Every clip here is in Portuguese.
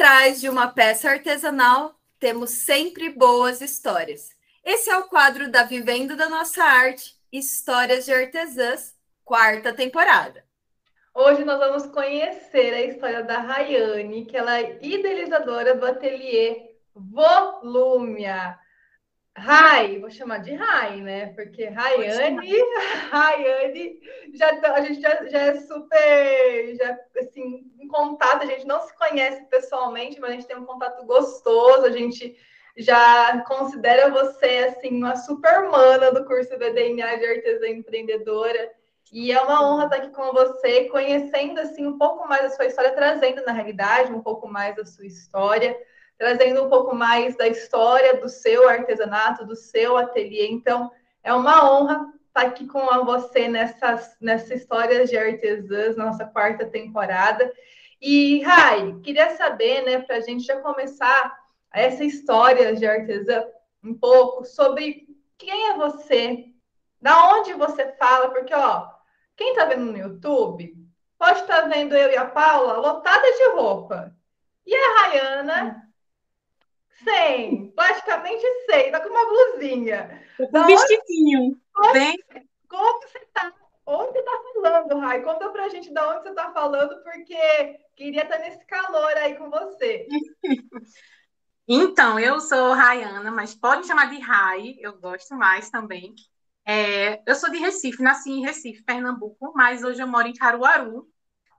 trás de uma peça artesanal, temos sempre boas histórias. Esse é o quadro da Vivendo da Nossa Arte, Histórias de Artesãs, quarta temporada. Hoje nós vamos conhecer a história da Rayane, que ela é idealizadora do ateliê Volúmia. Rai, vou chamar de Rai, né? Porque Rayane, Rayane, já, a gente já, já é super, já, assim, em contato, a gente não se conhece pessoalmente, mas a gente tem um contato gostoso, a gente já considera você, assim, uma super mana do curso de DNA de Artesã Empreendedora, e é uma honra estar aqui com você, conhecendo, assim, um pouco mais a sua história, trazendo, na realidade, um pouco mais a sua história, trazendo um pouco mais da história do seu artesanato, do seu ateliê. Então, é uma honra estar aqui com você nessas, nessa história de artesãs, nossa quarta temporada. E, Rai, queria saber, né, para a gente já começar essa história de artesã, um pouco sobre quem é você, da onde você fala, porque, ó, quem está vendo no YouTube pode estar tá vendo eu e a Paula lotada de roupa. E a Rayana sem, praticamente sem, tá com uma blusinha. Um vestidinho. Como, Bem... como você tá? Onde você tá falando, Rai? Conta pra gente de onde você tá falando, porque queria estar nesse calor aí com você. Então, eu sou Rayana, mas pode chamar de Rai, eu gosto mais também. É, eu sou de Recife, nasci em Recife, Pernambuco, mas hoje eu moro em Caruaru.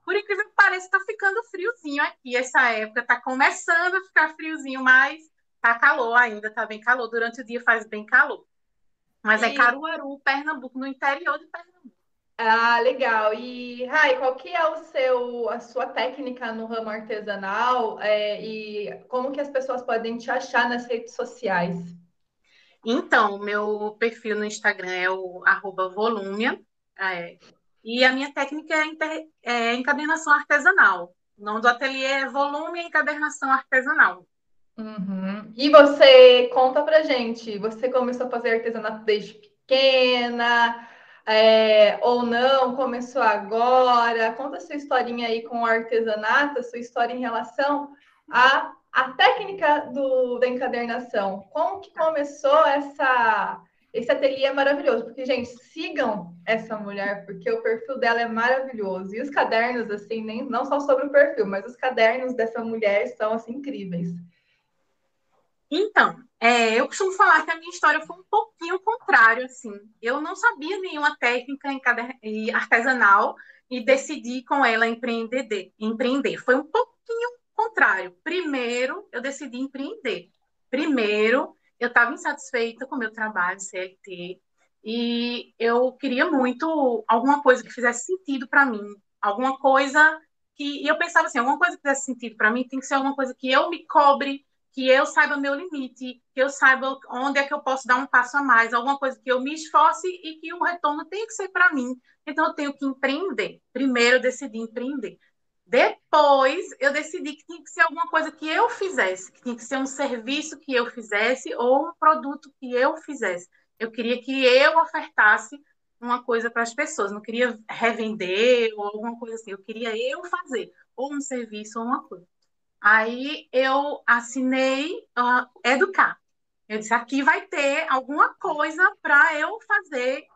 Por incrível que pareça, está ficando friozinho aqui essa época, está começando a ficar friozinho, mas Tá calor ainda, tá bem calor. Durante o dia faz bem calor. Mas é e... é Caruaru, Pernambuco, no interior de Pernambuco. Ah, legal. E, Rai, qual que é o seu, a sua técnica no ramo artesanal é, e como que as pessoas podem te achar nas redes sociais? Então, meu perfil no Instagram é o arroba volúmia, é, e a minha técnica é, inter, é encadernação artesanal. O nome do ateliê é Volume Encadernação Artesanal. Uhum. E você conta pra gente, você começou a fazer artesanato desde pequena, é, ou não, começou agora? Conta a sua historinha aí com o artesanato, a sua história em relação à, à técnica do, da encadernação. Como que começou essa, esse ateliê maravilhoso? Porque, gente, sigam essa mulher, porque o perfil dela é maravilhoso. E os cadernos, assim, nem, não só sobre o perfil, mas os cadernos dessa mulher são, assim, incríveis. Então, é, eu costumo falar que a minha história foi um pouquinho contrário, assim. Eu não sabia nenhuma técnica artesanal e decidi com ela empreender, empreender. Foi um pouquinho contrário. Primeiro, eu decidi empreender. Primeiro, eu estava insatisfeita com o meu trabalho CLT e eu queria muito alguma coisa que fizesse sentido para mim, alguma coisa que e eu pensava assim, alguma coisa que fizesse sentido para mim tem que ser alguma coisa que eu me cobre que eu saiba meu limite, que eu saiba onde é que eu posso dar um passo a mais, alguma coisa que eu me esforce e que o retorno tem que ser para mim. Então, eu tenho que empreender. Primeiro, eu decidi empreender. Depois, eu decidi que tinha que ser alguma coisa que eu fizesse, que tinha que ser um serviço que eu fizesse ou um produto que eu fizesse. Eu queria que eu ofertasse uma coisa para as pessoas, não queria revender ou alguma coisa assim, eu queria eu fazer, ou um serviço ou uma coisa. Aí eu assinei uh, Educar. Eu disse, aqui vai ter alguma coisa para eu fazer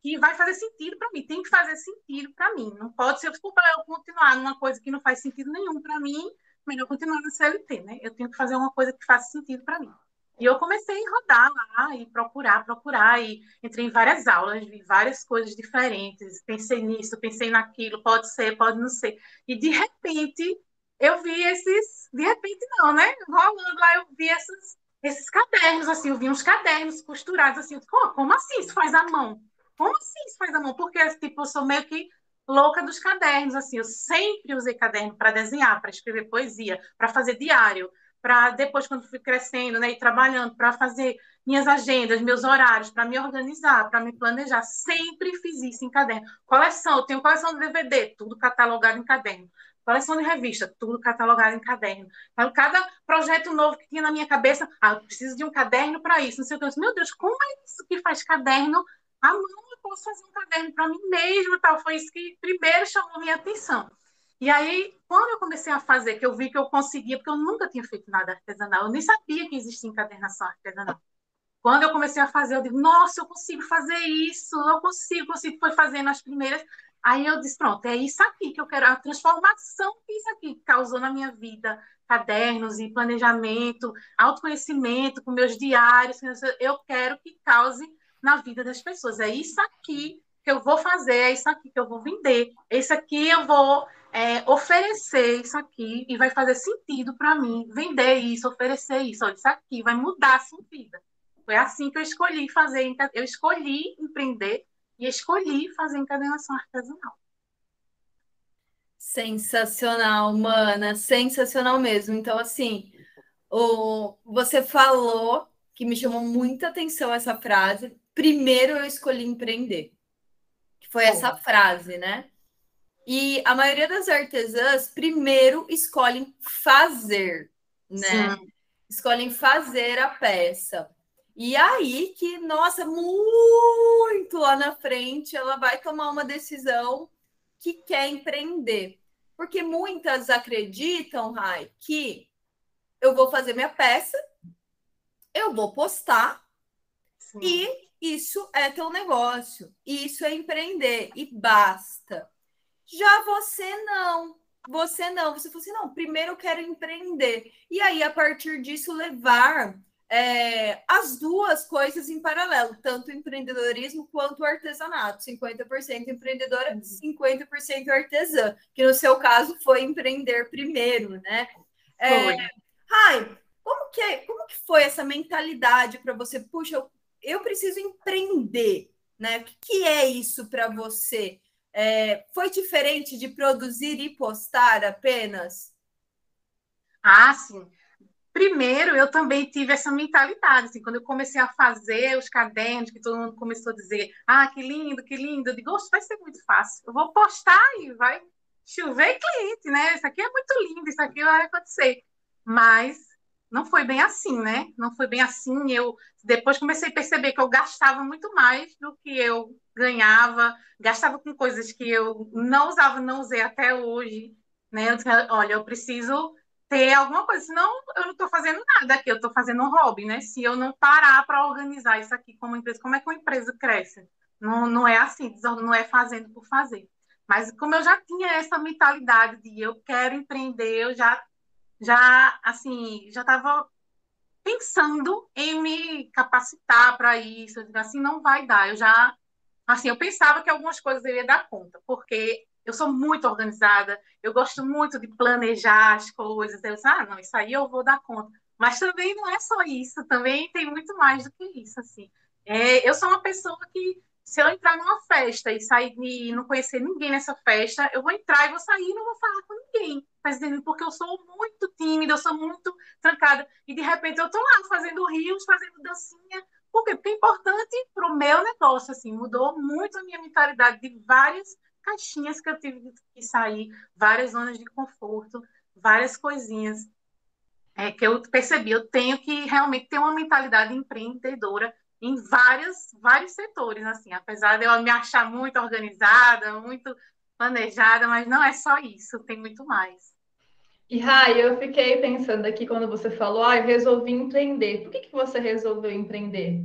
que vai fazer sentido para mim, tem que fazer sentido para mim. Não pode ser desculpa eu continuar numa coisa que não faz sentido nenhum para mim, melhor continuar na CLT, né? Eu tenho que fazer uma coisa que faça sentido para mim. E eu comecei a rodar lá e procurar, procurar, e entrei em várias aulas, vi várias coisas diferentes, pensei nisso, pensei naquilo, pode ser, pode não ser. E de repente eu vi esses, de repente não, né? Rolando lá, eu vi esses, esses cadernos, assim, eu vi uns cadernos costurados, assim, como, como assim isso faz a mão? Como assim isso faz a mão? Porque, tipo, eu sou meio que louca dos cadernos, assim, eu sempre usei caderno para desenhar, para escrever poesia, para fazer diário, para depois, quando fui crescendo, né, e trabalhando, para fazer minhas agendas, meus horários, para me organizar, para me planejar, sempre fiz isso em caderno. Coleção, eu tenho coleção de DVD, tudo catalogado em caderno coleção de revista, tudo catalogado em caderno. Então, cada projeto novo que tinha na minha cabeça, ah, preciso de um caderno para isso, não sei o que. Eu disse, Meu Deus, como é isso que faz caderno? Ah, não, eu posso fazer um caderno para mim mesmo, tal. Foi isso que primeiro chamou minha atenção. E aí, quando eu comecei a fazer, que eu vi que eu conseguia, porque eu nunca tinha feito nada artesanal, eu nem sabia que existia encadernação artesanal. Quando eu comecei a fazer, eu digo, nossa, eu consigo fazer isso, eu consigo, consigo. Foi fazendo as primeiras. Aí eu disse, pronto, é isso aqui que eu quero, a transformação que isso aqui causou na minha vida, cadernos e planejamento, autoconhecimento com meus diários, eu quero que cause na vida das pessoas. É isso aqui que eu vou fazer, é isso aqui que eu vou vender, é isso aqui eu vou é, oferecer isso aqui e vai fazer sentido para mim vender isso, oferecer isso, olha, isso aqui vai mudar a sua vida. Foi assim que eu escolhi fazer, eu escolhi empreender e escolhi fazer encadenação artesanal. Sensacional, mana, sensacional mesmo. Então, assim, o, você falou que me chamou muita atenção essa frase. Primeiro eu escolhi empreender. Que foi essa frase, né? E a maioria das artesãs primeiro escolhem fazer, né? Sim. Escolhem fazer a peça. E aí que, nossa, muito lá na frente, ela vai tomar uma decisão que quer empreender. Porque muitas acreditam, Rai, que eu vou fazer minha peça, eu vou postar Sim. e isso é teu negócio, isso é empreender e basta. Já você não. Você não. Você falou assim: não, primeiro eu quero empreender. E aí, a partir disso, levar é, as duas coisas em paralelo, tanto o empreendedorismo quanto o artesanato. 50% empreendedora, 50% uhum. artesã, que no seu caso foi empreender primeiro, né? É. Rai, como que, é, como que foi essa mentalidade para você? Puxa, eu, eu, preciso empreender, né? O que, que é isso para você? É, foi diferente de produzir e postar apenas? Ah, sim. Primeiro, eu também tive essa mentalidade, assim, quando eu comecei a fazer os cadernos, que todo mundo começou a dizer, ah, que lindo, que lindo, eu digo, vai ser muito fácil, eu vou postar e vai chover cliente, né? Isso aqui é muito lindo, isso aqui vai acontecer. Mas não foi bem assim, né? Não foi bem assim. Eu depois comecei a perceber que eu gastava muito mais do que eu ganhava, gastava com coisas que eu não usava, não usei até hoje, né? Eu disse, olha, eu preciso ter alguma coisa, senão eu não estou fazendo nada aqui, eu estou fazendo um hobby, né? Se eu não parar para organizar isso aqui como empresa, como é que uma empresa cresce? Não, não é assim, não é fazendo por fazer. Mas como eu já tinha essa mentalidade de eu quero empreender, eu já, já assim, já estava pensando em me capacitar para isso, assim, não vai dar. Eu já, assim, eu pensava que algumas coisas eu ia dar conta, porque eu sou muito organizada, eu gosto muito de planejar as coisas. Eu disse, ah, não, isso aí eu vou dar conta. Mas também não é só isso, também tem muito mais do que isso, assim. É, eu sou uma pessoa que, se eu entrar numa festa e sair e não conhecer ninguém nessa festa, eu vou entrar e vou sair e não vou falar com ninguém, tá? Porque eu sou muito tímida, eu sou muito trancada. E de repente eu tô lá fazendo rios, fazendo dancinha. Por quê? Porque é importante para o meu negócio, assim, mudou muito a minha mentalidade de várias caixinhas que eu tive que sair, várias zonas de conforto, várias coisinhas é, que eu percebi. Eu tenho que realmente ter uma mentalidade empreendedora em vários, vários setores, assim, apesar de eu me achar muito organizada, muito planejada, mas não é só isso, tem muito mais. E Rai, eu fiquei pensando aqui quando você falou, ah, resolvi empreender. Por que, que você resolveu empreender?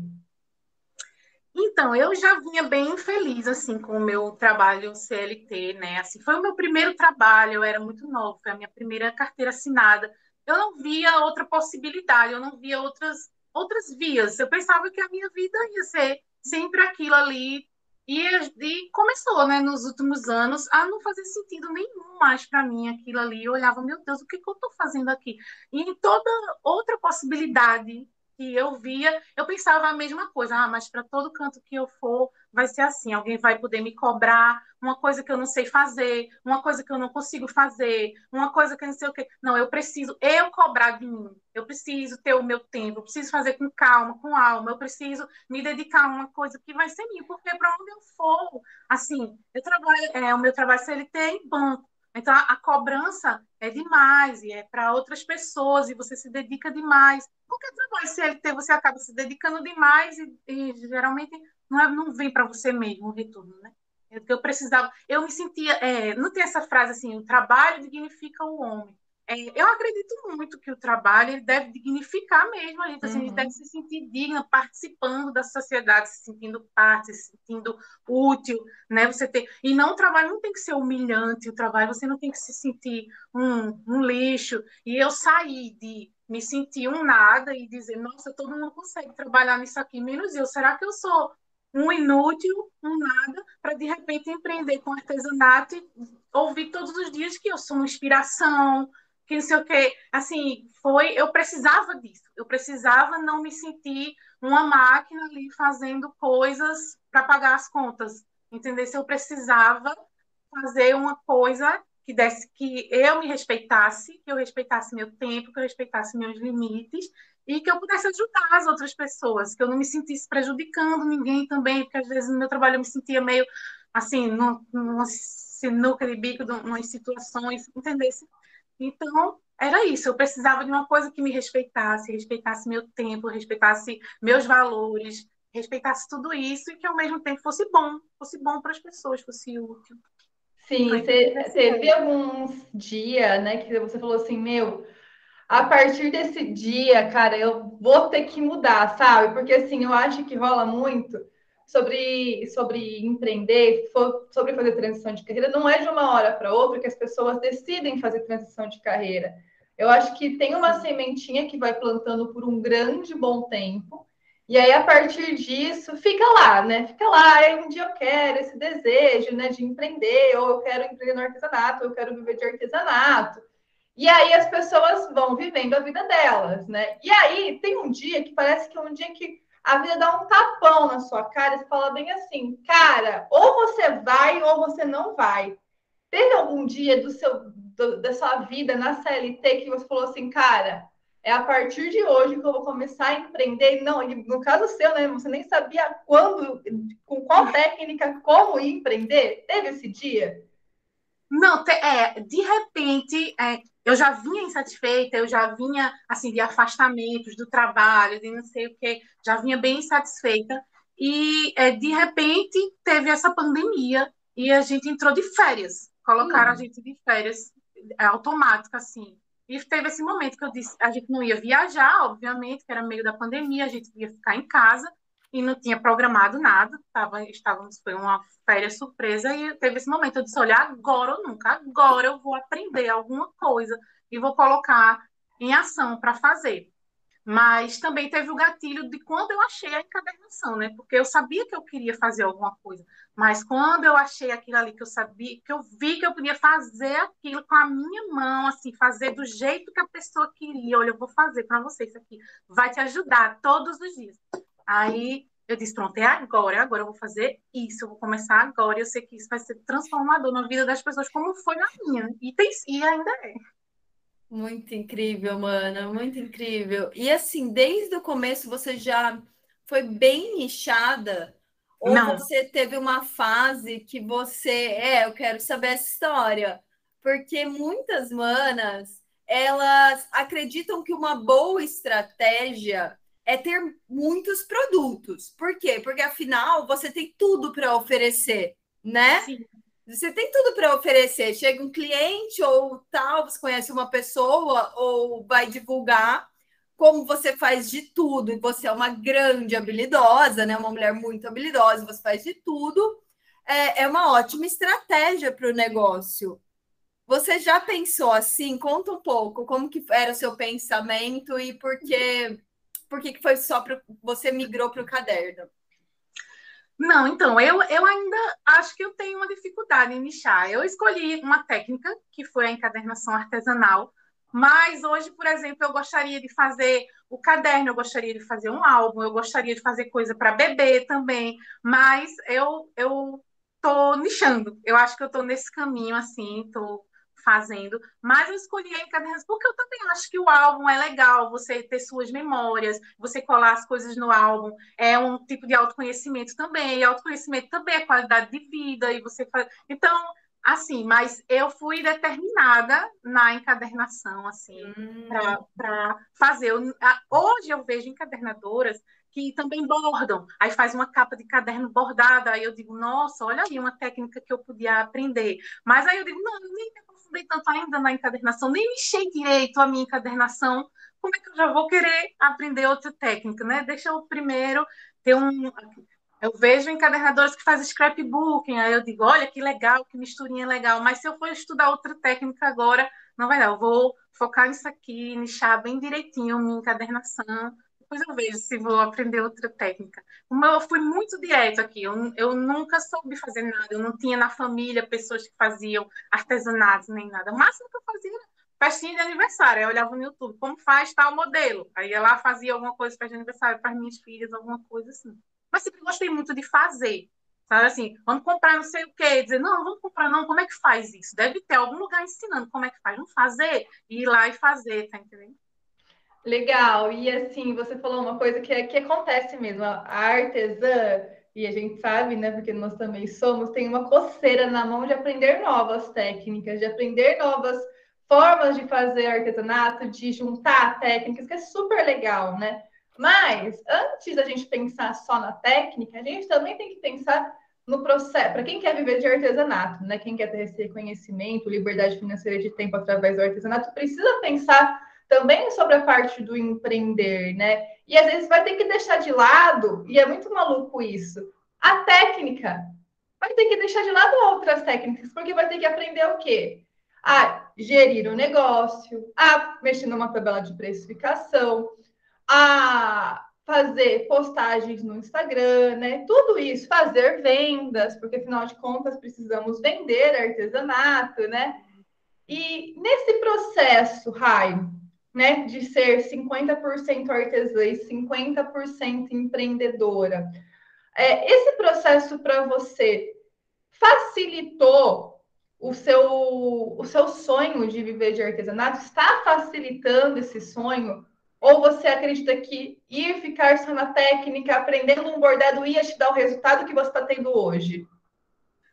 Então, eu já vinha bem feliz assim com o meu trabalho CLT, né? Assim, foi o meu primeiro trabalho, eu era muito nova, foi a minha primeira carteira assinada. Eu não via outra possibilidade, eu não via outras outras vias. Eu pensava que a minha vida ia ser sempre aquilo ali e, e começou, né, nos últimos anos a não fazer sentido nenhum mais para mim aquilo ali. Eu olhava, meu Deus, o que, que eu estou fazendo aqui? E em toda outra possibilidade que eu via, eu pensava a mesma coisa, ah, mas para todo canto que eu for, vai ser assim, alguém vai poder me cobrar uma coisa que eu não sei fazer, uma coisa que eu não consigo fazer, uma coisa que eu não sei o quê. Não, eu preciso eu cobrar de mim, eu preciso ter o meu tempo, eu preciso fazer com calma, com alma, eu preciso me dedicar a uma coisa que vai ser minha, porque para onde eu for, assim, eu trabalho, é, o meu trabalho CLT é em banco, então, a, cobrança é demais e é para outras pessoas e você se dedica demais. Qualquer trabalho CLT você acaba se dedicando demais e, e geralmente não, é, não vem para você mesmo o retorno, né? Eu precisava, eu me sentia, é, não tem essa frase assim, o trabalho dignifica o homem. É, eu acredito muito que o trabalho ele deve dignificar mesmo a gente, assim, uhum. a gente deve se sentir digna, participando da sociedade, se sentindo parte, se sentindo útil, né? Você tem e não o trabalho não tem que ser humilhante, o trabalho você não tem que se sentir um, um lixo. E eu saí de me sentir um nada e dizer, nossa, todo mundo consegue trabalhar nisso aqui, menos eu. Será que eu sou um inútil, um nada, para de repente empreender com artesanato e ouvir todos os dias que eu sou uma inspiração, que não sei o quê. Assim, foi, eu precisava disso. Eu precisava não me sentir uma máquina ali fazendo coisas para pagar as contas. Entender se eu precisava fazer uma coisa que desse que eu me respeitasse, que eu respeitasse meu tempo, que eu respeitasse meus limites e que eu pudesse ajudar as outras pessoas, que eu não me sentisse prejudicando ninguém também, porque às vezes no meu trabalho eu me sentia meio assim, numa sinuca de bico, umas situações, entendesse? Então, era isso. Eu precisava de uma coisa que me respeitasse, respeitasse meu tempo, respeitasse meus valores, respeitasse tudo isso e que ao mesmo tempo fosse bom, fosse bom para as pessoas, fosse útil. Sim, você teve alguns dias, né, que você falou assim, meu, a partir desse dia, cara, eu vou ter que mudar, sabe? Porque assim, eu acho que rola muito sobre, sobre empreender, sobre fazer transição de carreira, não é de uma hora para outra que as pessoas decidem fazer transição de carreira. Eu acho que tem uma sementinha que vai plantando por um grande bom tempo, e aí, a partir disso, fica lá, né? Fica lá, aí um dia eu quero esse desejo, né, de empreender, ou eu quero empreender no artesanato, ou eu quero viver de artesanato. E aí as pessoas vão vivendo a vida delas, né? E aí tem um dia que parece que é um dia que a vida dá um tapão na sua cara e fala bem assim, cara, ou você vai ou você não vai. Teve algum dia do seu, do, da sua vida na CLT que você falou assim, cara, é a partir de hoje que eu vou começar a empreender. Não, no caso seu, né? Você nem sabia quando, com qual técnica, como empreender. Teve esse dia? Não, é, de repente, é, eu já vinha insatisfeita, eu já vinha, assim, de afastamentos do trabalho, de não sei o quê, já vinha bem insatisfeita. E, é, de repente, teve essa pandemia e a gente entrou de férias. Colocaram hum. a gente de férias é, automática, assim. E teve esse momento que eu disse, a gente não ia viajar, obviamente, que era meio da pandemia, a gente ia ficar em casa e não tinha programado nada, tava, estávamos, foi uma férias surpresa e teve esse momento, eu disse, olha, agora ou nunca, agora eu vou aprender alguma coisa e vou colocar em ação para fazer. Mas também teve o gatilho de quando eu achei a encadernação, né? Porque eu sabia que eu queria fazer alguma coisa, mas quando eu achei aquilo ali que eu sabia, que eu vi que eu podia fazer aquilo com a minha mão, assim, fazer do jeito que a pessoa queria, olha, eu vou fazer para você isso aqui, vai te ajudar todos os dias. Aí eu disse, pronto, é agora, agora eu vou fazer isso, eu vou começar agora, eu sei que isso vai ser transformador na vida das pessoas, como foi na minha, e, tem, e ainda é. Muito incrível, mana, muito incrível. E assim, desde o começo você já foi bem nichada? Ou Não. você teve uma fase que você, é, eu quero saber essa história? Porque muitas manas, elas acreditam que uma boa estratégia é ter muitos produtos. Por quê? Porque afinal você tem tudo para oferecer, né? Sim. Você tem tudo para oferecer. Chega um cliente ou tal, você conhece uma pessoa ou vai divulgar. Como você faz de tudo e você é uma grande habilidosa, né? Uma mulher muito habilidosa, você faz de tudo. É, é uma ótima estratégia para o negócio. Você já pensou assim? Conta um pouco como que era o seu pensamento e por que, por que foi só para você migrou para o caderno? Não, então, eu, eu ainda acho que eu tenho uma dificuldade em nichar. Eu escolhi uma técnica, que foi a encadernação artesanal, mas hoje, por exemplo, eu gostaria de fazer o caderno, eu gostaria de fazer um álbum, eu gostaria de fazer coisa para bebê também, mas eu eu tô nichando. Eu acho que eu tô nesse caminho assim, tô fazendo, mas eu escolhi a Encadernação porque eu também acho que o álbum é legal, você ter suas memórias, você colar as coisas no álbum, é um tipo de autoconhecimento também, e autoconhecimento também é qualidade de vida, e você faz... Então, Assim, mas eu fui determinada na encadernação, assim, hum. para fazer. hoje eu vejo encadernadoras que também bordam, aí faz uma capa de caderno bordada, aí eu digo, nossa, olha aí uma técnica que eu podia aprender. Mas aí eu digo, não, eu nem aprofundei tanto ainda na encadernação, nem mexei direito a minha encadernação, como é que eu já vou querer aprender outra técnica, né? Deixa eu primeiro ter um eu vejo encadernadoras que fazem scrapbooking, aí eu digo, olha que legal, que misturinha legal, mas se eu for estudar outra técnica agora, não vai dar, eu vou focar nisso aqui, nichar bem direitinho minha encadernação, depois eu vejo se vou aprender outra técnica. Como eu fui muito direto aqui, eu, eu nunca soube fazer nada, eu não tinha na família pessoas que faziam artesanatos nem nada. O máximo que eu fazia era festinha de aniversário. Eu olhava no YouTube, como faz tal modelo. Aí lá, fazia alguma coisa para aniversário para minhas filhas, alguma coisa assim mas sempre gostei muito de fazer. Sabe assim, vamos comprar não sei o quê, dizer, não, vamos comprar não, como é que faz isso? Deve ter algum lugar ensinando como é que faz, vamos fazer, ir lá e fazer, tá entendendo? Legal, e assim, você falou uma coisa que, é, que acontece mesmo, a artesã, e a gente sabe, né, porque nós também somos, tem uma coceira na mão de aprender novas técnicas, de aprender novas formas de fazer artesanato, de juntar técnicas, que é super legal, né? Mas, antes da gente pensar só na técnica, a gente também tem que pensar no processo. Para quem quer viver de artesanato, né? Quem quer ter esse reconhecimento, liberdade financeira de tempo através do artesanato, precisa pensar também sobre a parte do empreender, né? E às vezes vai ter que deixar de lado, e é muito maluco isso, a técnica. Vai ter que deixar de lado outras técnicas, porque vai ter que aprender o quê? A gerir o negócio, a mexer numa tabela de precificação, a fazer postagens no Instagram, né? Tudo isso, fazer vendas, porque afinal de contas precisamos vender artesanato, né? E nesse processo, Rai, né, de ser 50% artesã e 50% empreendedora, é, esse processo para você facilitou o seu, o seu sonho de viver de artesanato? Está facilitando esse sonho? Ou você acredita que ir ficar só na técnica, aprendendo um bordado, ia te dar o resultado que você está tendo hoje?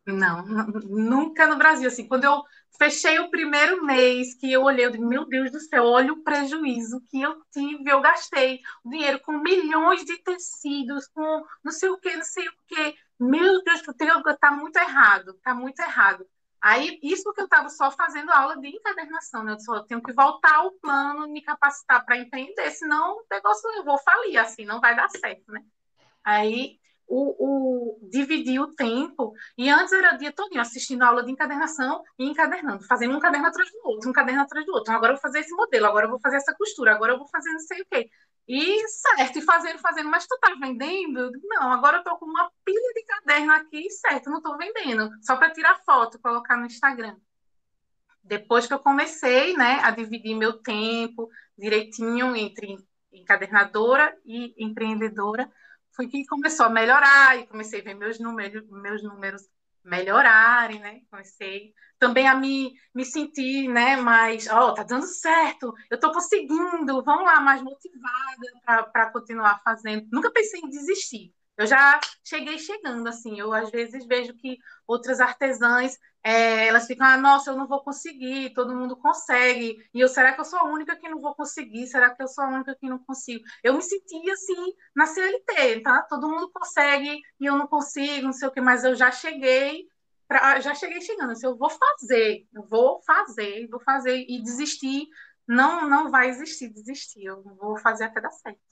Não, nunca no Brasil. Assim, quando eu fechei o primeiro mês, que eu olhei, eu digo, meu Deus do céu, olha o prejuízo que eu tive, eu gastei dinheiro com milhões de tecidos, com não sei o que, não sei o que. Meu Deus, está muito errado, está muito errado. Aí, isso porque eu estava só fazendo aula de encadernação, né? Eu só tenho que voltar ao plano, me capacitar para empreender, senão o negócio eu vou falir, assim, não vai dar certo, né? Aí, o, o dividir o tempo, e antes era o dia todo assistindo aula de encadernação e encadernando, fazendo um caderno atrás do outro, um caderno atrás do outro. Então, agora eu vou fazer esse modelo, agora eu vou fazer essa costura, agora eu vou fazer não sei o quê. E certo, e fazendo, fazendo, mas tu tá vendendo? Não, agora eu tô com uma pilha de caderno aqui, certo, não tô vendendo, só para tirar foto, colocar no Instagram. Depois que eu comecei, né, a dividir meu tempo direitinho entre encadernadora e empreendedora, foi que começou a melhorar e comecei a ver meus números, meus números melhorarem, né? Comecei também a me, me sentir, né, mais, ó, oh, tá dando certo, eu tô conseguindo, vamos lá, mais motivada para continuar fazendo. Nunca pensei em desistir. Eu já cheguei chegando, assim, eu às vezes vejo que outras artesãs, é, elas ficam, ah, nossa, eu não vou conseguir, todo mundo consegue, e eu, será que eu sou a única que não vou conseguir? Será que eu sou a única que não consigo? Eu me senti assim, na CLT, tá? Todo mundo consegue, e eu não consigo, não sei o que, mas eu já cheguei, pra, já cheguei chegando, assim, eu vou fazer, eu vou fazer, vou fazer, e desistir, não, não vai existir desistir, eu vou fazer até dar certo.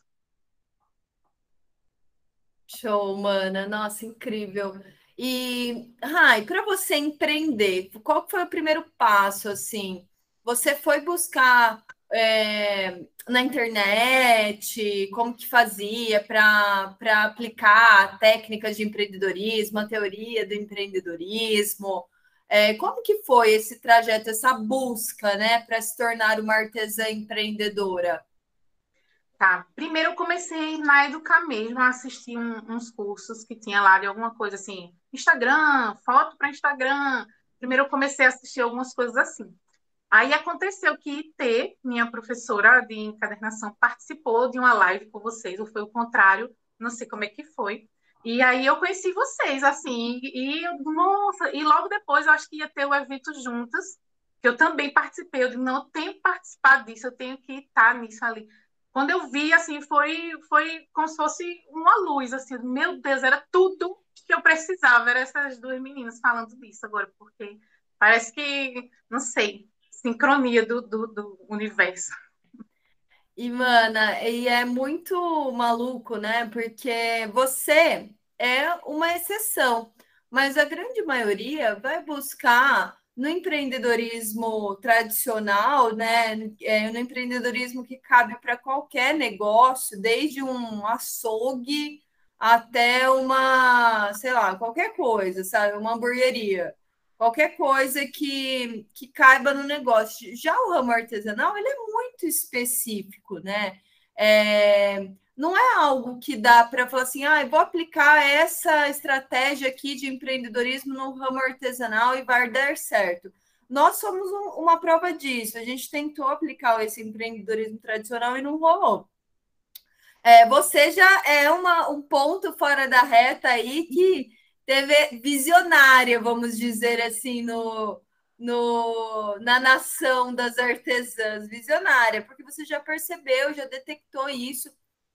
Show, mana. Nossa, incrível. E, Rai, para você empreender, qual foi o primeiro passo, assim? Você foi buscar é, na internet como que fazia para aplicar técnicas de empreendedorismo, a teoria do empreendedorismo? É, como que foi esse trajeto, essa busca, né, para se tornar uma artesã empreendedora? Tá. Primeiro eu comecei na Educar mesmo a assistir um, uns cursos que tinha lá de alguma coisa assim, Instagram, foto para Instagram. Primeiro eu comecei a assistir algumas coisas assim. Aí aconteceu que IT, minha professora de encadernação, participou de uma live com vocês, ou foi o contrário, não sei como é que foi. E aí eu conheci vocês, assim, e nossa, e logo depois eu acho que ia ter o evento juntas, que eu também participei, eu disse, não, eu tenho que participar disso, eu tenho que estar nisso ali. Quando eu vi, assim, foi, foi como se fosse uma luz, assim, meu Deus, era tudo que eu precisava, eram essas duas meninas falando disso agora, porque parece que, não sei, sincronia do, do, do universo. E, mana, e é muito maluco, né? Porque você é uma exceção, mas a grande maioria vai buscar no empreendedorismo tradicional, né? É, no empreendedorismo que cabe para qualquer negócio, desde um açougue até uma, sei lá, qualquer coisa, sabe? Uma hamburgueria qualquer coisa que, que caiba no negócio. Já o ramo artesanal, ele é muito específico, né? É, não é algo que dá para falar assim, ah, vou aplicar essa estratégia aqui de empreendedorismo no ramo artesanal e vai dar certo. Nós somos um, uma prova disso. A gente tentou aplicar esse empreendedorismo tradicional e não rolou. É, você já é uma, um ponto fora da reta aí que teve visionária, vamos dizer assim, no, no, na nação das artesãs, visionária, porque você já percebeu, já detectou isso,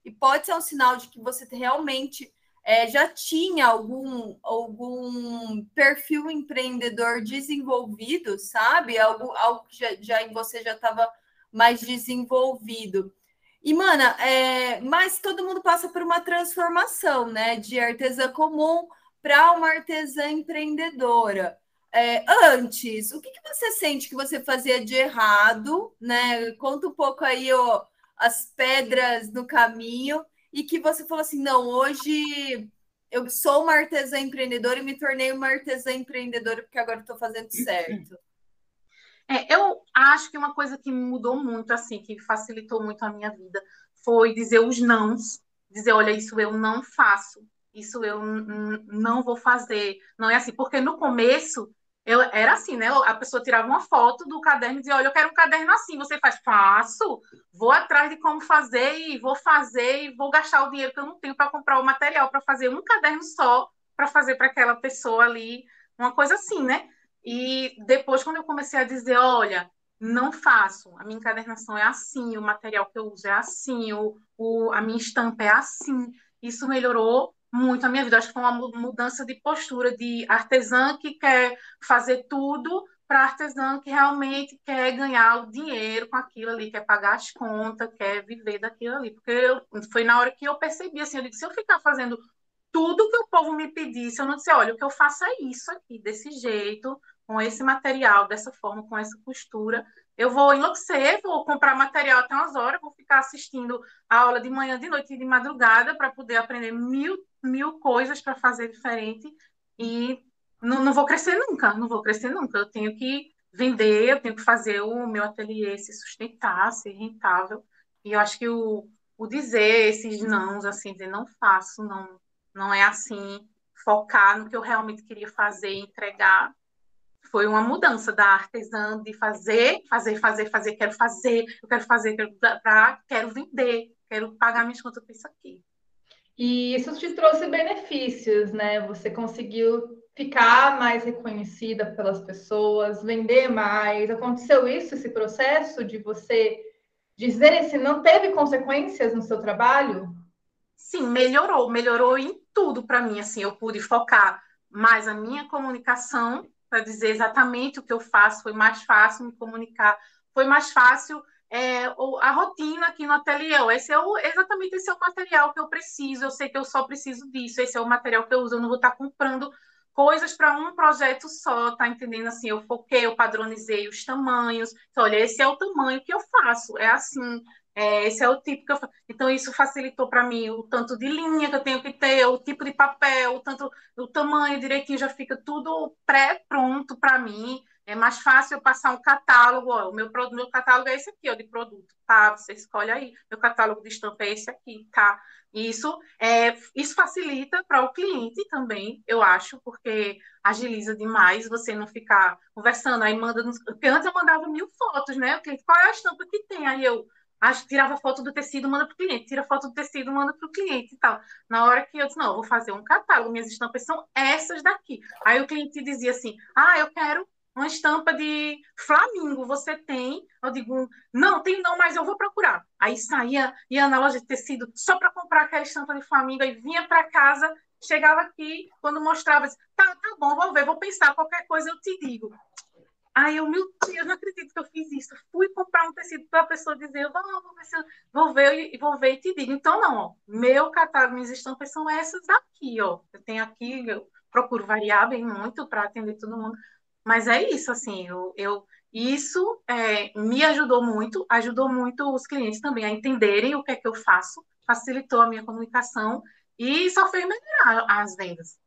e pode ser um sinal de que você realmente é, já tinha algum, algum perfil empreendedor desenvolvido, sabe? Algo, algo que já, já você já estava mais desenvolvido. E, mana, é, mas todo mundo passa por uma transformação, né? De artesã comum para uma artesã empreendedora. É, antes, o que, que, você sente que você fazia de errado, né? Conta um pouco aí ó, as pedras no caminho e que você falou assim: não, hoje eu sou uma artesã empreendedora e me tornei uma artesã empreendedora porque agora estou fazendo certo. É, eu acho que uma coisa que mudou muito, assim, que facilitou muito a minha vida, foi dizer os nãos, dizer, olha, isso eu não faço isso eu não vou fazer. Não é assim, porque no começo eu era assim, né? A pessoa tirava uma foto do caderno e dizia: Olha, eu quero um caderno assim. Você faz, faço, vou atrás de como fazer e vou fazer e vou gastar o dinheiro que eu não tenho para comprar o material para fazer um caderno só para fazer para aquela pessoa ali, uma coisa assim, né? E depois, quando eu comecei a dizer: Olha, não faço, a minha encadernação é assim, o material que eu uso é assim, o, o, a minha estampa é assim. Isso melhorou muito a minha vida. Acho que foi uma mudança de postura de artesã que quer fazer tudo para artesã que realmente quer ganhar o dinheiro com aquilo ali, quer pagar as contas, quer viver daquilo ali. Porque eu, foi na hora que eu percebi, assim, eu disse, se eu ficar fazendo tudo que o povo me pedisse, eu não disse, olha, o que eu faço é isso aqui, desse jeito, com esse material, dessa forma, com essa costura, eu vou enlouquecer, vou comprar material até umas horas, vou ficar assistindo a aula de manhã, de noite e de madrugada para poder aprender mil, mil coisas para fazer diferente e não, não vou crescer nunca, não vou crescer nunca. Eu tenho que vender, eu tenho que fazer o meu ateliê se sustentar, ser rentável. E eu acho que o, o dizer esses nãos, assim, dizer não faço, não, não é assim, focar no que eu realmente queria fazer, entregar, foi uma mudança da artesã de fazer, fazer, fazer, fazer, quero fazer, eu quero fazer, quero, pra, quero vender, quero pagar minhas contas com isso aqui. E isso te trouxe benefícios, né? Você conseguiu ficar mais reconhecida pelas pessoas, vender mais. Aconteceu isso, esse processo de você dizer se não teve consequências no seu trabalho? Sim, melhorou, melhorou em tudo para mim. Assim, eu pude focar mais a minha comunicação para dizer exatamente o que eu faço, foi mais fácil me comunicar, foi mais fácil é, a rotina aqui no ateliê. Esse é o, exatamente esse é o material que eu preciso, eu sei que eu só preciso disso, esse é o material que eu uso, eu não vou estar comprando coisas para um projeto só, tá entendendo? Assim, eu foquei, eu padronizei os tamanhos. Então, olha, esse é o tamanho que eu faço, é assim, é, esse é o tipo que eu. Então, isso facilitou para mim o tanto de linha que eu tenho que ter, o tipo de papel, o tanto, o tamanho direitinho, já fica tudo pré-pronto para mim. É mais fácil eu passar um catálogo. Ó, o meu, meu catálogo é esse aqui, ó, de produto. Tá, você escolhe aí. Meu catálogo de estampa é esse aqui, tá? Isso, é, isso facilita para o cliente também, eu acho, porque agiliza demais você não ficar conversando. Aí manda. Porque antes eu mandava mil fotos, né? O cliente, qual é a estampa que tem? Aí eu Acho, tirava foto do tecido, manda para o cliente, tira foto do tecido, manda para o cliente e tal. Na hora que eu disse, não, eu vou fazer um catálogo, minhas estampas são essas daqui. Aí o cliente dizia assim, ah, eu quero uma estampa de Flamingo, você tem? Eu digo, não, tem não, mas eu vou procurar. Aí saía, ia na loja de tecido só para comprar aquela estampa de Flamingo, aí vinha para casa, chegava aqui, quando mostrava, tá, tá bom, vou ver, vou pensar, qualquer coisa eu te digo. Aí eu, meu Deus, não acredito que eu fiz isso. Fui comprar um tecido para a pessoa dizer, vou, vou, ver vou ver e vou ver e te digo. Então, não, ó, meu catálogo, minhas estampas são essas daqui, ó. Eu tenho aqui, eu procuro variar bem muito para atender todo mundo. Mas é isso, assim, eu, eu isso é, me ajudou muito, ajudou muito os clientes também a entenderem o que é que eu faço, facilitou a minha comunicação e só fez melhorar as vendas.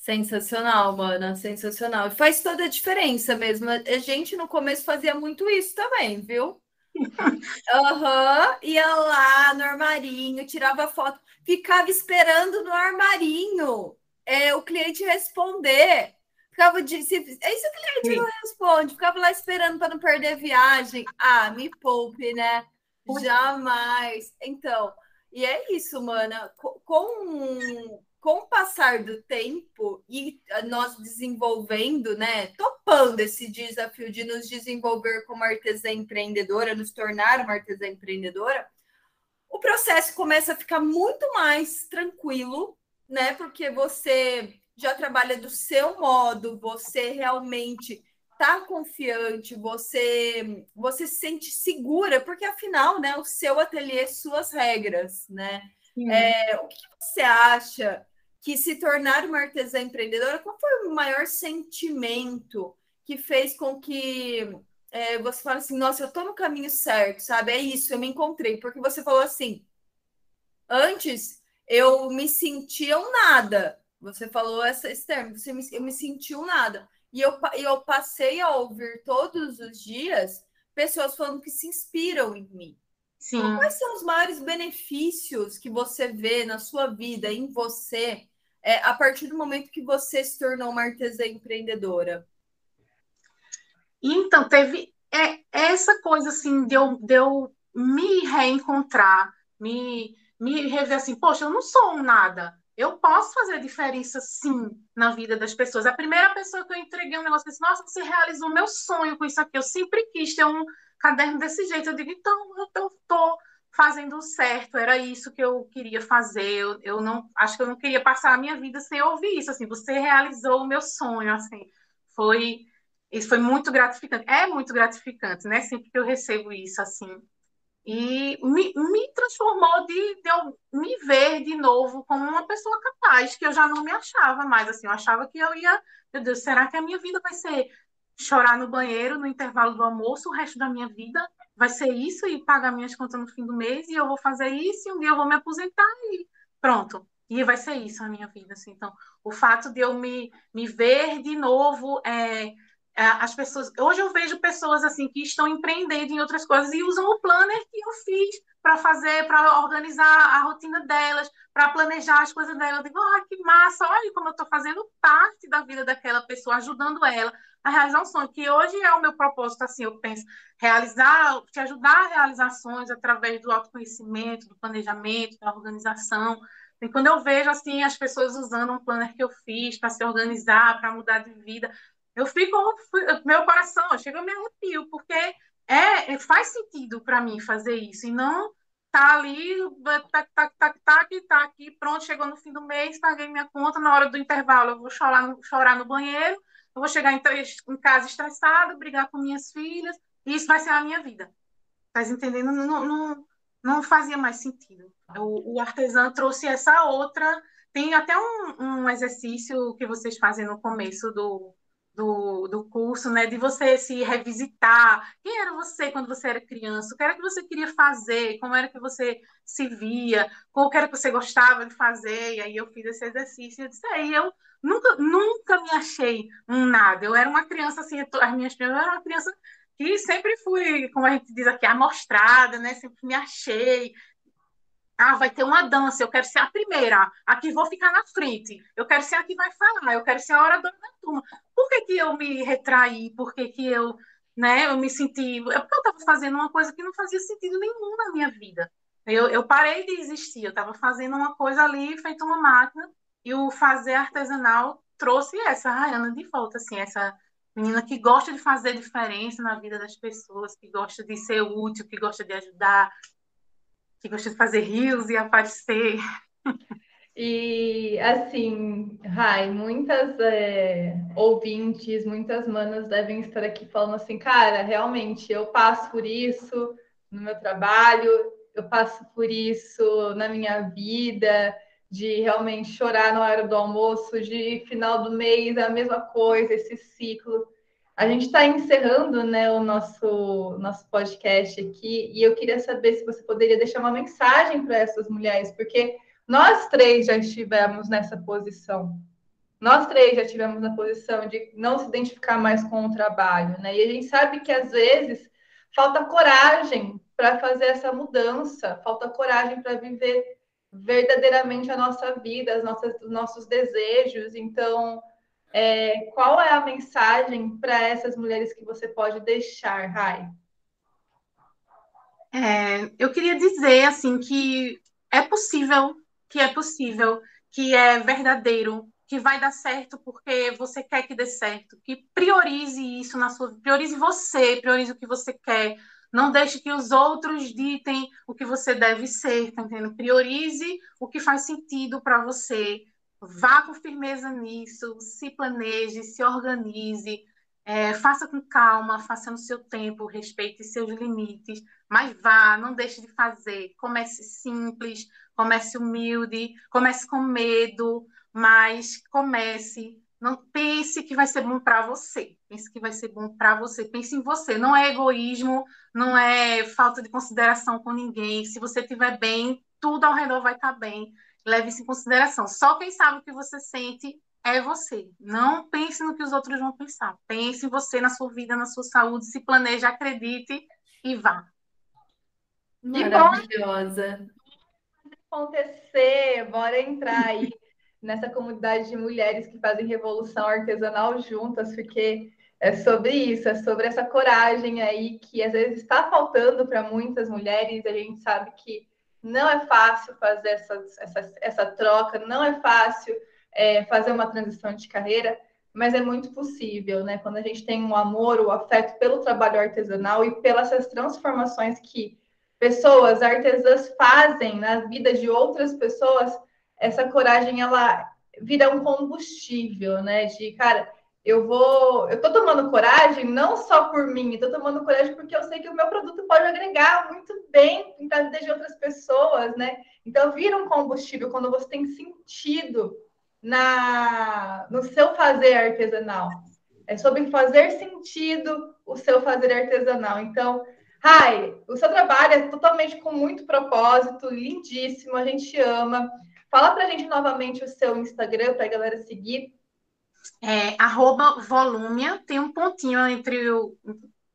Sensacional, mana, sensacional. E faz toda a diferença mesmo. A gente no começo fazia muito isso também, viu? Aham, uhum. ia lá no armarinho, tirava foto, ficava esperando no armarinho é, o cliente responder. Ficava de. Se, aí se o cliente Sim. não responde, ficava lá esperando para não perder a viagem. Ah, me poupe, né? Jamais. Então, e é isso, mana. Com, com o passar do tempo e nós desenvolvendo, né? Topando esse desafio de nos desenvolver como artesã empreendedora, nos tornar uma artesã empreendedora, o processo começa a ficar muito mais tranquilo né? Porque você já trabalha do seu modo, você realmente está confiante, você você se sente segura, porque afinal, né, o seu ateliê, suas regras, né? É, o que você acha que se tornar uma artesã empreendedora, qual foi o maior sentimento que fez com que é, você fale assim, nossa, eu estou no caminho certo, sabe? É isso, eu me encontrei, porque você falou assim, antes eu me sentia um nada. Você falou essa, esse termo, você me, eu me senti um nada. E eu, eu passei a ouvir todos os dias pessoas falando que se inspiram em mim. Sim. Então, quais são os maiores benefícios que você vê na sua vida, em você, é, a partir do momento que você se tornou uma artesã empreendedora? Então, teve é, essa coisa assim de eu, de eu me reencontrar, me me rever assim, poxa, eu não sou um nada. Eu posso fazer diferença, sim, na vida das pessoas. A primeira pessoa que eu entreguei um negócio disse, nossa, você realizou meu sonho com isso aqui. Eu sempre quis ter um caderno desse jeito. Eu digo, então, eu estou fazendo certo. Era isso que eu queria fazer. Eu, eu não, acho que eu não queria passar a minha vida sem ouvir isso. Assim, você realizou o meu sonho. Assim, foi, isso foi muito gratificante. É muito gratificante, né? Sempre que eu recebo isso, assim, e me, me transformou de, de eu me ver de novo como uma pessoa capaz, que eu já não me achava mais assim, eu achava que eu ia, meu Deus, será que a minha vida vai ser chorar no banheiro no intervalo do almoço o resto da minha vida? Vai ser isso e pagar minhas contas no fim do mês e eu vou fazer isso e um dia eu vou me aposentar e pronto. E vai ser isso a minha vida, assim. Então, o fato de eu me, me ver de novo é, é, as pessoas hoje eu vejo pessoas assim que estão empreendendo em outras coisas e usam o planner que eu fiz para fazer para organizar a rotina delas para planejar as coisas delas eu digo ah que massa olha como eu estou fazendo parte da vida daquela pessoa ajudando ela a realizar um sonho que hoje é o meu propósito assim eu penso realizar te ajudar a realizações através do autoconhecimento do planejamento da organização. E quando eu vejo assim as pessoas usando um planner que eu fiz para se organizar para mudar de vida eu fico, meu coração chega a me arrepio, porque é, é faz sentido para mim fazer isso, e não tá ali, tá, tá, tá, aqui, tá aqui, pronto, chegou no fim do mês, paguei minha conta, na hora do intervalo eu vou chorar chorar no banheiro, eu vou chegar em, em casa estressada, brigar com minhas filhas, e isso vai ser a minha vida. Tá entendendo? Não, não, não fazia mais sentido. O, o artesão trouxe essa outra. Tem até um, um exercício que vocês fazem no começo do, do, do curso, né? De você se revisitar. Quem era você quando você era criança? O que era que você queria fazer? Como era que você se via? Qual era que você gostava de fazer? E aí eu fiz esse exercício e eu disse, aí eu nunca, nunca me achei um nada. Eu era uma criança, assim, as minhas primas, era uma criança que sempre fui, como a gente diz aqui, amostrada, né? Sempre me achei, ah, vai ter uma dança, eu quero ser a primeira, a que vou ficar na frente, eu quero ser a que vai falar, eu quero ser a oradora da turma. Por que, que eu me retraí? Por que, que eu né? Eu me senti. É porque eu estava fazendo uma coisa que não fazia sentido nenhum na minha vida. Eu, eu parei de existir, eu estava fazendo uma coisa ali, feita uma máquina, e o fazer artesanal trouxe essa Rayana de volta, assim, essa menina que gosta de fazer diferença na vida das pessoas, que gosta de ser útil, que gosta de ajudar, que gosta de fazer rios e aparecer. E assim, Rai, muitas é, ouvintes, muitas manas devem estar aqui falando assim, cara, realmente eu passo por isso no meu trabalho, eu passo por isso na minha vida, de realmente chorar na hora do almoço, de final do mês é a mesma coisa, esse ciclo. A gente está encerrando né, o nosso, nosso podcast aqui e eu queria saber se você poderia deixar uma mensagem para essas mulheres, porque nós três já estivemos nessa posição. Nós três já estivemos na posição de não se identificar mais com o trabalho, né? E a gente sabe que às vezes falta coragem para fazer essa mudança, falta coragem para viver verdadeiramente a nossa vida, as nossas, os nossos desejos. Então, é, qual é a mensagem para essas mulheres que você pode deixar, Rai? É, eu queria dizer assim que é possível, que é possível, que é verdadeiro, que vai dar certo porque você quer que dê certo, que priorize isso na sua, priorize você, priorize o que você quer, não deixe que os outros ditem o que você deve ser, tá entendendo? Priorize o que faz sentido para você. Vá com firmeza nisso, se planeje, se organize, é, faça com calma, faça no seu tempo, respeite seus limites, mas vá, não deixe de fazer. Comece simples, comece humilde, comece com medo, mas comece não pense que vai ser bom para você. Pense que vai ser bom para você. Pense em você. Não é egoísmo, não é falta de consideração com ninguém. Se você estiver bem, tudo ao redor vai estar tá bem. Leve isso em consideração. Só quem sabe o que você sente é você. Não pense no que os outros vão pensar. Pense em você, na sua vida, na sua saúde. Se planeje, acredite e vá. Maravilhosa. Acontecer, bora entrar aí nessa comunidade de mulheres que fazem revolução artesanal juntas, porque é sobre isso, é sobre essa coragem aí que às vezes está faltando para muitas mulheres. A gente sabe que não é fácil fazer essa, essa, essa troca, não é fácil é, fazer uma transição de carreira, mas é muito possível, né? Quando a gente tem um amor, o um afeto pelo trabalho artesanal e pelas transformações que pessoas artesãs fazem na vida de outras pessoas, essa coragem ela vira um combustível, né? De cara, eu vou, eu tô tomando coragem não só por mim, tô tomando coragem porque eu sei que o meu produto pode agregar muito bem na vida de outras pessoas, né? Então vira um combustível quando você tem sentido na no seu fazer artesanal. É sobre fazer sentido o seu fazer artesanal. Então, Rai, o seu trabalho é totalmente com muito propósito, lindíssimo, a gente ama. Fala para a gente novamente o seu Instagram para a galera seguir. É, arroba volúmia, tem um pontinho entre o,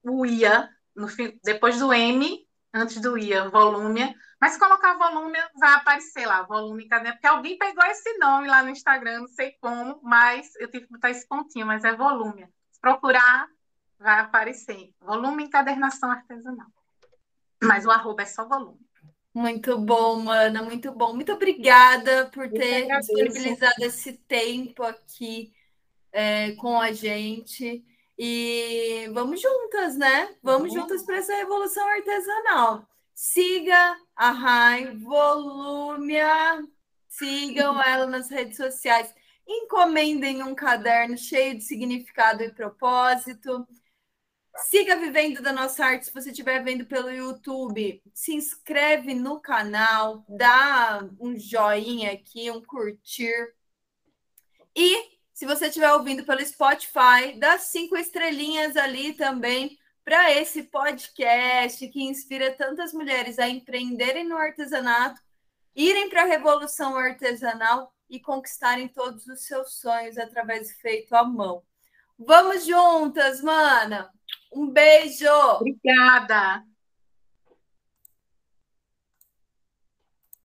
o IA, no, depois do M, antes do IA, volúmia. Mas se colocar volúmia, vai aparecer lá, volume cadê? Porque alguém pegou esse nome lá no Instagram, não sei como, mas eu tive que botar esse pontinho, mas é volúmia. Se procurar, vai aparecer. Volume encadernação artesanal. Mas o arroba é só volume. Muito bom, Mana, muito bom. Muito obrigada por ter disponibilizado esse tempo aqui é, com a gente. E vamos juntas, né? Vamos uhum. juntas para essa revolução artesanal. Siga a Rai Volúmia, sigam ela nas redes sociais, encomendem um caderno cheio de significado e propósito. Siga vivendo da nossa arte se você estiver vendo pelo YouTube. Se inscreve no canal, dá um joinha aqui, um curtir. E se você estiver ouvindo pelo Spotify, dá cinco estrelinhas ali também para esse podcast que inspira tantas mulheres a empreenderem no artesanato, irem para a revolução artesanal e conquistarem todos os seus sonhos através do feito à mão. Vamos juntas, mana! Um beijo! Obrigada!